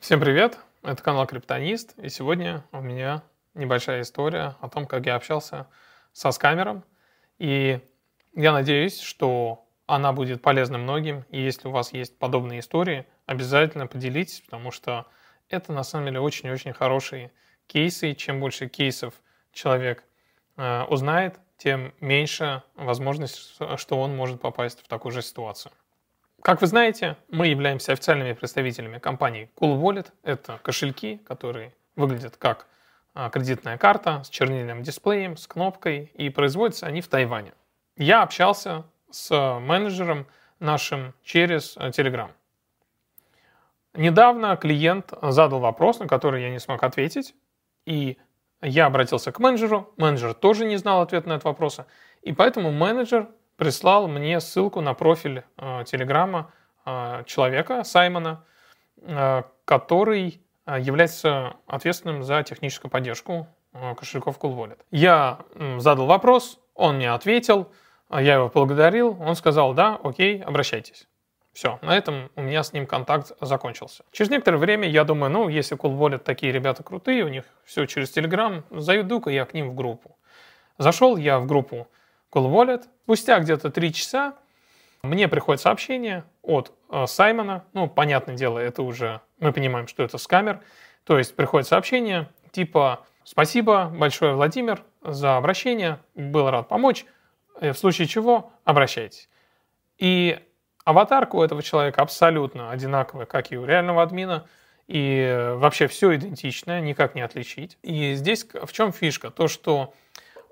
Всем привет, это канал Криптонист, и сегодня у меня небольшая история о том, как я общался со скамером, и я надеюсь, что она будет полезна многим, и если у вас есть подобные истории, обязательно поделитесь, потому что это на самом деле очень-очень хорошие кейсы, и чем больше кейсов человек э, узнает, тем меньше возможность, что он может попасть в такую же ситуацию. Как вы знаете, мы являемся официальными представителями компании Cool Wallet. Это кошельки, которые выглядят как а, кредитная карта с чернильным дисплеем, с кнопкой, и производятся они в Тайване. Я общался с менеджером нашим через э, Telegram. Недавно клиент задал вопрос, на который я не смог ответить, и я обратился к менеджеру, менеджер тоже не знал ответа на этот вопрос, и поэтому менеджер прислал мне ссылку на профиль э, Телеграма э, человека, Саймона, э, который является ответственным за техническую поддержку кошельков Cool Wallet. Я задал вопрос, он мне ответил, я его поблагодарил, он сказал, да, окей, обращайтесь. Все, на этом у меня с ним контакт закончился. Через некоторое время я думаю, ну, если Cool Wallet такие ребята крутые, у них все через Telegram, зайду-ка я к ним в группу. Зашел я в группу Cool Wallet. Спустя где-то три часа мне приходит сообщение от э, Саймона. Ну, понятное дело, это уже мы понимаем, что это скамер. То есть приходит сообщение типа «Спасибо большое, Владимир, за обращение. Был рад помочь. В случае чего обращайтесь». И Аватарка у этого человека абсолютно одинаковая, как и у реального админа, и вообще все идентичное, никак не отличить. И здесь в чем фишка? То, что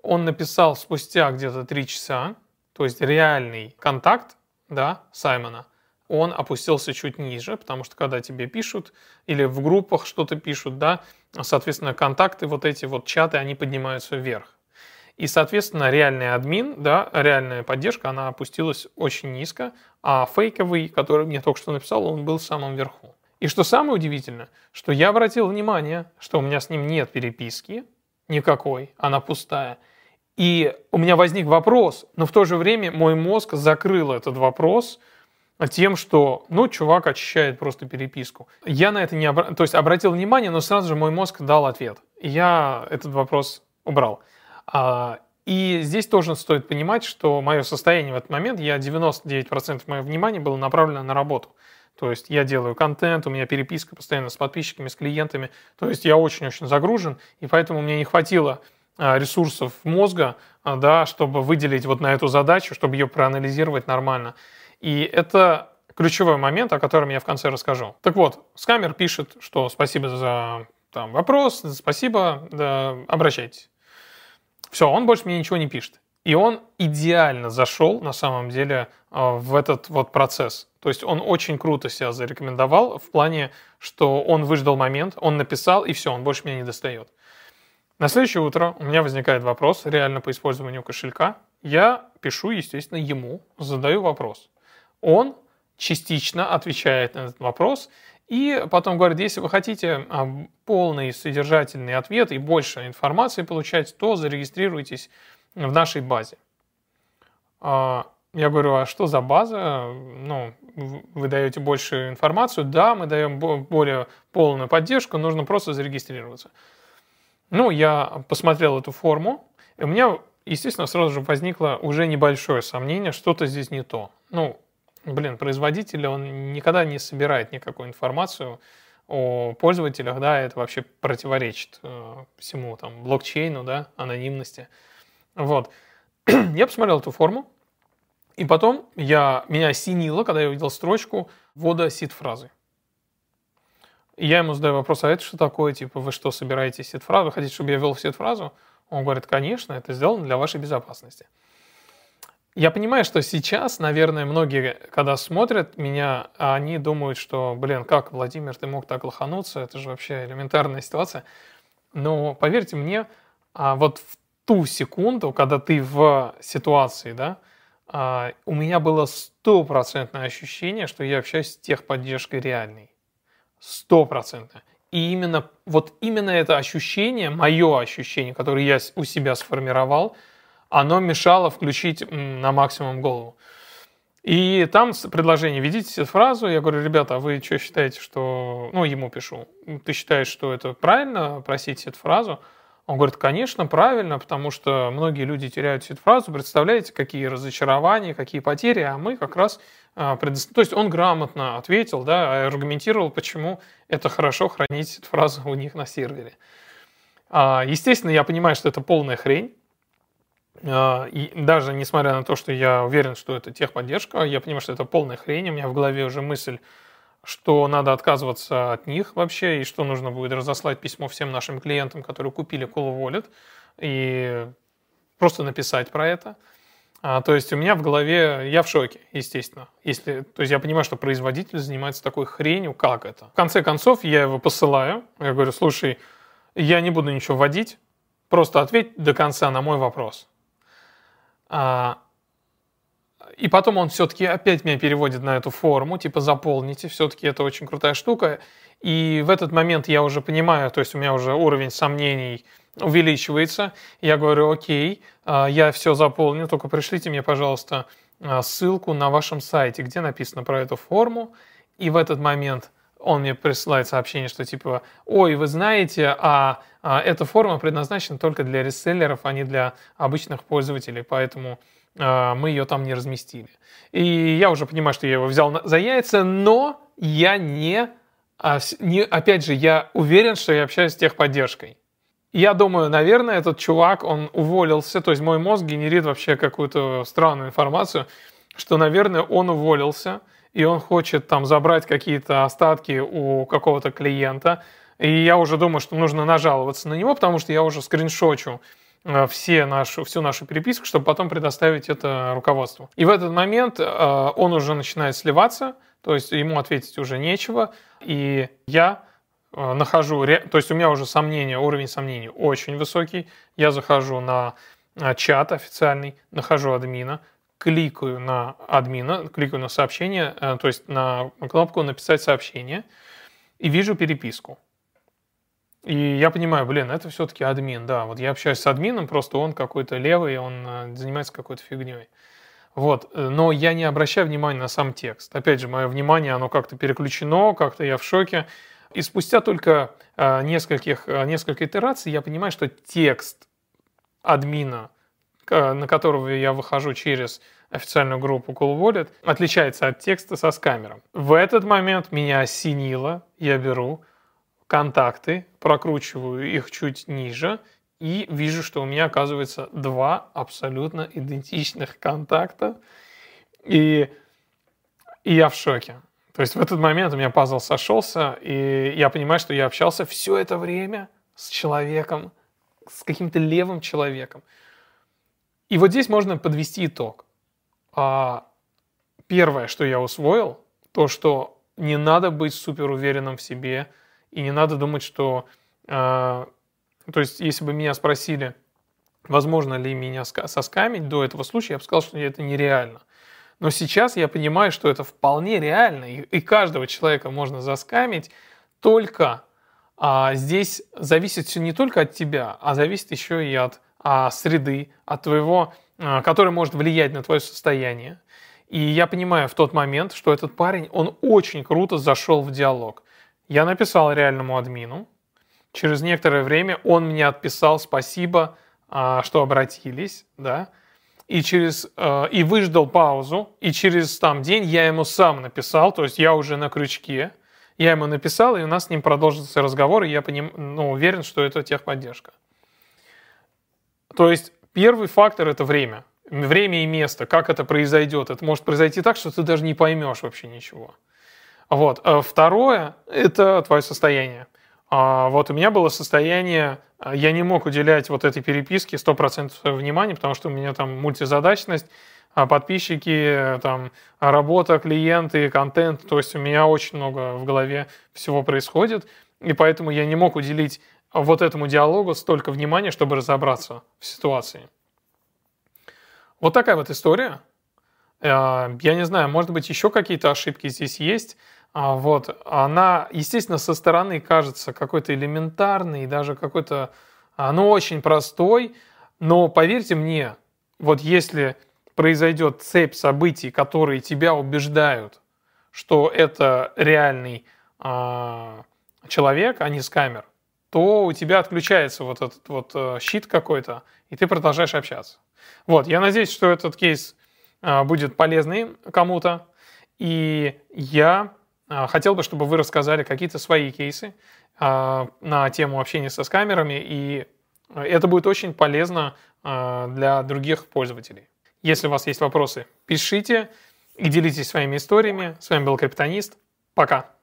он написал спустя где-то три часа, то есть реальный контакт, да, Саймона, он опустился чуть ниже, потому что когда тебе пишут или в группах что-то пишут, да, соответственно, контакты, вот эти вот чаты, они поднимаются вверх. И, соответственно, реальный админ, да, реальная поддержка, она опустилась очень низко, а фейковый, который мне только что написал, он был в самом верху. И что самое удивительное, что я обратил внимание, что у меня с ним нет переписки никакой, она пустая. И у меня возник вопрос, но в то же время мой мозг закрыл этот вопрос тем, что, ну, чувак очищает просто переписку. Я на это не обра... то есть обратил внимание, но сразу же мой мозг дал ответ. Я этот вопрос убрал. А, и здесь тоже стоит понимать, что мое состояние в этот момент, я 99% моего внимания было направлено на работу. То есть я делаю контент, у меня переписка постоянно с подписчиками, с клиентами. То есть я очень-очень загружен, и поэтому мне не хватило ресурсов мозга, а, да, чтобы выделить вот на эту задачу, чтобы ее проанализировать нормально. И это ключевой момент, о котором я в конце расскажу. Так вот, Скамер пишет, что спасибо за там, вопрос, спасибо, да, обращайтесь. Все, он больше мне ничего не пишет. И он идеально зашел, на самом деле, а, в этот вот процесс. То есть он очень круто себя зарекомендовал в плане, что он выждал момент, он написал, и все, он больше меня не достает. На следующее утро у меня возникает вопрос реально по использованию кошелька. Я пишу, естественно, ему, задаю вопрос. Он частично отвечает на этот вопрос и потом говорит, если вы хотите а, полный содержательный ответ и больше информации получать, то зарегистрируйтесь в нашей базе. А, я говорю, а что за база? Ну, вы даете больше информацию? Да, мы даем более полную поддержку, нужно просто зарегистрироваться. Ну, я посмотрел эту форму, и у меня, естественно, сразу же возникло уже небольшое сомнение, что-то здесь не то. Ну, блин, производитель, он никогда не собирает никакую информацию о пользователях, да, это вообще противоречит э, всему там блокчейну, да, анонимности. Вот. я посмотрел эту форму, и потом я, меня осенило, когда я увидел строчку ввода сид-фразы. Я ему задаю вопрос, а это что такое? Типа, вы что, собираете сид-фразу? Хотите, чтобы я ввел сид-фразу? Он говорит, конечно, это сделано для вашей безопасности. Я понимаю, что сейчас, наверное, многие, когда смотрят меня, они думают, что, блин, как, Владимир, ты мог так лохануться, это же вообще элементарная ситуация. Но поверьте мне, а вот в ту секунду, когда ты в ситуации, да, а, у меня было стопроцентное ощущение, что я общаюсь с техподдержкой реальной. Стопроцентно. И именно, вот именно это ощущение, мое ощущение, которое я у себя сформировал – оно мешало включить на максимум голову. И там предложение, введите фразу. Я говорю, ребята, а вы что считаете, что... Ну, ему пишу. Ты считаешь, что это правильно, просить эту фразу? Он говорит, конечно, правильно, потому что многие люди теряют эту фразу. Представляете, какие разочарования, какие потери, а мы как раз... А, предо... То есть он грамотно ответил, да, аргументировал, почему это хорошо хранить эту фразу у них на сервере. А, естественно, я понимаю, что это полная хрень. А, и даже несмотря на то, что я уверен, что это техподдержка, я понимаю, что это полная хрень. У меня в голове уже мысль, что надо отказываться от них вообще, и что нужно будет разослать письмо всем нашим клиентам, которые купили Cool Wallet, и просто написать про это. А, то есть у меня в голове, я в шоке, естественно. Если, то есть я понимаю, что производитель занимается такой хренью, как это. В конце концов, я его посылаю, я говорю, слушай, я не буду ничего вводить, просто ответь до конца на мой вопрос. А, и потом он все-таки опять меня переводит на эту форму, типа заполните, все-таки это очень крутая штука. И в этот момент я уже понимаю, то есть у меня уже уровень сомнений увеличивается. Я говорю, окей, а, я все заполню, только пришлите мне, пожалуйста, а, ссылку на вашем сайте, где написано про эту форму. И в этот момент он мне присылает сообщение, что типа, ой, вы знаете, а, а эта форма предназначена только для реселлеров, а не для обычных пользователей, поэтому мы ее там не разместили. И я уже понимаю, что я его взял за яйца, но я не, а, не опять же, я уверен, что я общаюсь с техподдержкой. Я думаю, наверное, этот чувак, он уволился, то есть мой мозг генерит вообще какую-то странную информацию, что, наверное, он уволился, и он хочет там забрать какие-то остатки у какого-то клиента, и я уже думаю, что нужно нажаловаться на него, потому что я уже скриншочу все нашу, всю нашу переписку, чтобы потом предоставить это руководству. И в этот момент э, он уже начинает сливаться, то есть ему ответить уже нечего, и я э, нахожу, то есть у меня уже сомнения, уровень сомнений очень высокий, я захожу на чат официальный, нахожу админа, кликаю на админа, кликаю на сообщение, то есть на кнопку «Написать сообщение» и вижу переписку. И я понимаю, блин, это все-таки админ, да. Вот я общаюсь с админом, просто он какой-то левый, он э, занимается какой-то фигней. Вот, э, но я не обращаю внимания на сам текст. Опять же, мое внимание, оно как-то переключено, как-то я в шоке. И спустя только э, нескольких, несколько итераций я понимаю, что текст админа, на которого я выхожу через официальную группу Cool Wallet, отличается от текста со скамером. В этот момент меня осенило, я беру, контакты, прокручиваю их чуть ниже и вижу, что у меня оказывается два абсолютно идентичных контакта. И, и я в шоке. То есть в этот момент у меня пазл сошелся, и я понимаю, что я общался все это время с человеком, с каким-то левым человеком. И вот здесь можно подвести итог. А, первое, что я усвоил, то, что не надо быть супер уверенным в себе – и не надо думать, что... Э, то есть, если бы меня спросили, возможно ли меня соскамить до этого случая, я бы сказал, что это нереально. Но сейчас я понимаю, что это вполне реально, и, и каждого человека можно заскамить, только а, здесь зависит все не только от тебя, а зависит еще и от а, среды, от твоего, а, который может влиять на твое состояние. И я понимаю в тот момент, что этот парень, он очень круто зашел в диалог. Я написал реальному админу. Через некоторое время он мне отписал спасибо, а, что обратились, да, и через э, и выждал паузу, и через там день я ему сам написал, то есть я уже на крючке, я ему написал, и у нас с ним продолжился разговор, и я поним, ну, уверен, что это техподдержка. То есть первый фактор – это время. Время и место, как это произойдет. Это может произойти так, что ты даже не поймешь вообще ничего. Вот. А второе – это твое состояние. А вот у меня было состояние, а, я не мог уделять вот этой переписке 100% внимания, потому что у меня там мультизадачность, подписчики, там, работа, клиенты, контент. То есть у меня очень много в голове всего происходит, и поэтому я не мог уделить вот этому диалогу столько внимания, чтобы разобраться в ситуации. Вот такая вот история. Я не знаю, может быть, еще какие-то ошибки здесь есть. А, вот, она, естественно, со стороны кажется какой-то элементарной, даже какой-то, ну, очень простой, но поверьте мне, вот если произойдет цепь событий, которые тебя убеждают, что это реальный э, человек, а не скамер, то у тебя отключается вот этот вот э, щит какой-то, и ты продолжаешь общаться. Вот, я надеюсь, что этот кейс э, будет полезный кому-то, и я хотел бы, чтобы вы рассказали какие-то свои кейсы э, на тему общения со скамерами, и это будет очень полезно для других пользователей. Если у вас есть вопросы, пишите и делитесь своими историями. С вами был Криптонист. Пока.